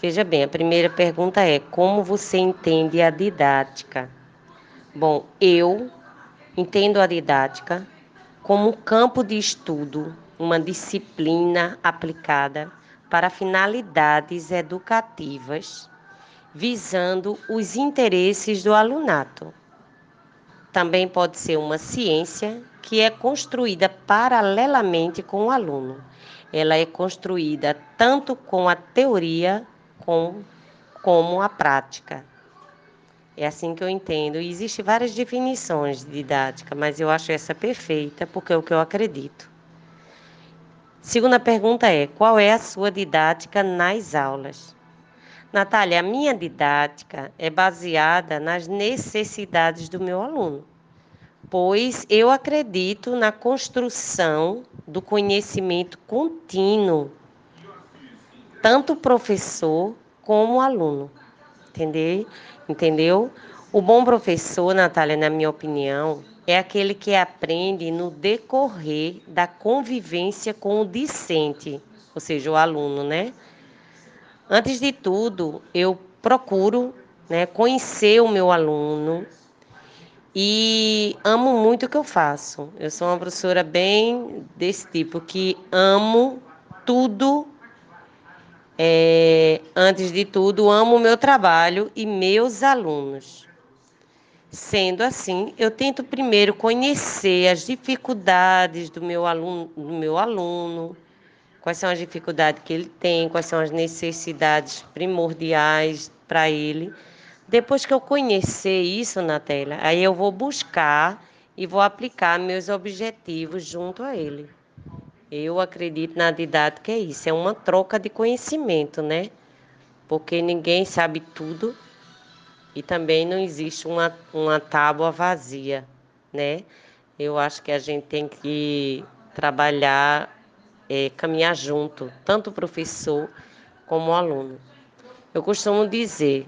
Veja bem, a primeira pergunta é: como você entende a didática? Bom, eu entendo a didática como um campo de estudo, uma disciplina aplicada para finalidades educativas, visando os interesses do alunato. Também pode ser uma ciência que é construída paralelamente com o aluno. Ela é construída tanto com a teoria com, como a prática. É assim que eu entendo. E existem várias definições de didática, mas eu acho essa perfeita porque é o que eu acredito. Segunda pergunta é: qual é a sua didática nas aulas? Natália, a minha didática é baseada nas necessidades do meu aluno, pois eu acredito na construção do conhecimento contínuo, tanto professor como aluno. Entendeu? Entendeu? O bom professor, Natália, na minha opinião, é aquele que aprende no decorrer da convivência com o discente, ou seja, o aluno, né? Antes de tudo, eu procuro né, conhecer o meu aluno e amo muito o que eu faço. Eu sou uma professora bem desse tipo, que amo tudo é, antes de tudo, amo o meu trabalho e meus alunos. Sendo assim, eu tento primeiro conhecer as dificuldades do meu aluno, do meu aluno, quais são as dificuldades que ele tem, quais são as necessidades primordiais para ele. Depois que eu conhecer isso na tela, aí eu vou buscar e vou aplicar meus objetivos junto a ele. Eu acredito na didática é isso, é uma troca de conhecimento, né? Porque ninguém sabe tudo e também não existe uma, uma tábua vazia, né? Eu acho que a gente tem que trabalhar, é, caminhar junto, tanto o professor como o aluno. Eu costumo dizer,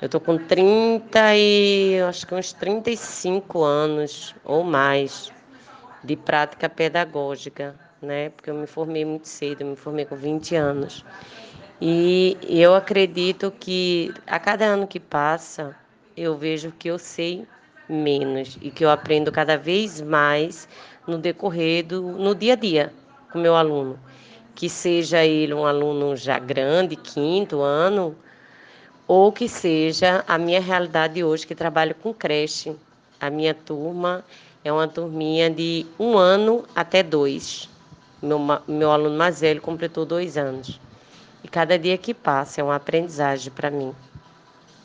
eu estou com 30 e acho que uns 35 anos ou mais de prática pedagógica, né? Porque eu me formei muito cedo, me formei com 20 anos. E eu acredito que a cada ano que passa, eu vejo que eu sei menos e que eu aprendo cada vez mais no decorrer do no dia a dia com meu aluno, que seja ele um aluno já grande, quinto ano, ou que seja a minha realidade hoje que trabalho com creche. A minha turma é uma turminha de um ano até dois. Meu, meu aluno mais velho completou dois anos. E cada dia que passa é uma aprendizagem para mim.